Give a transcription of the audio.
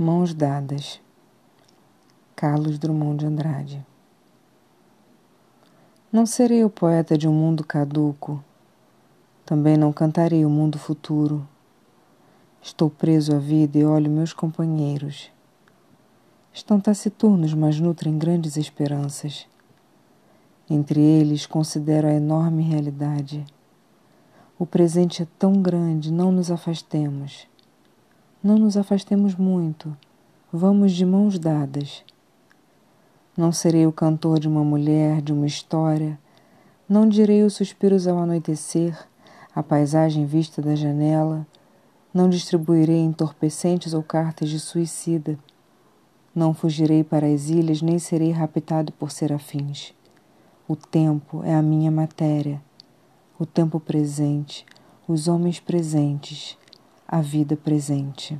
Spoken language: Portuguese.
Mãos dadas. Carlos Drummond de Andrade. Não serei o poeta de um mundo caduco. Também não cantarei o mundo futuro. Estou preso à vida e olho meus companheiros. Estão taciturnos, mas nutrem grandes esperanças. Entre eles, considero a enorme realidade. O presente é tão grande, não nos afastemos. Não nos afastemos muito. Vamos de mãos dadas. Não serei o cantor de uma mulher, de uma história. Não direi os suspiros ao anoitecer, a paisagem vista da janela. Não distribuirei entorpecentes ou cartas de suicida. Não fugirei para as ilhas, nem serei raptado por serafins. O tempo é a minha matéria, o tempo presente, os homens presentes, a vida presente.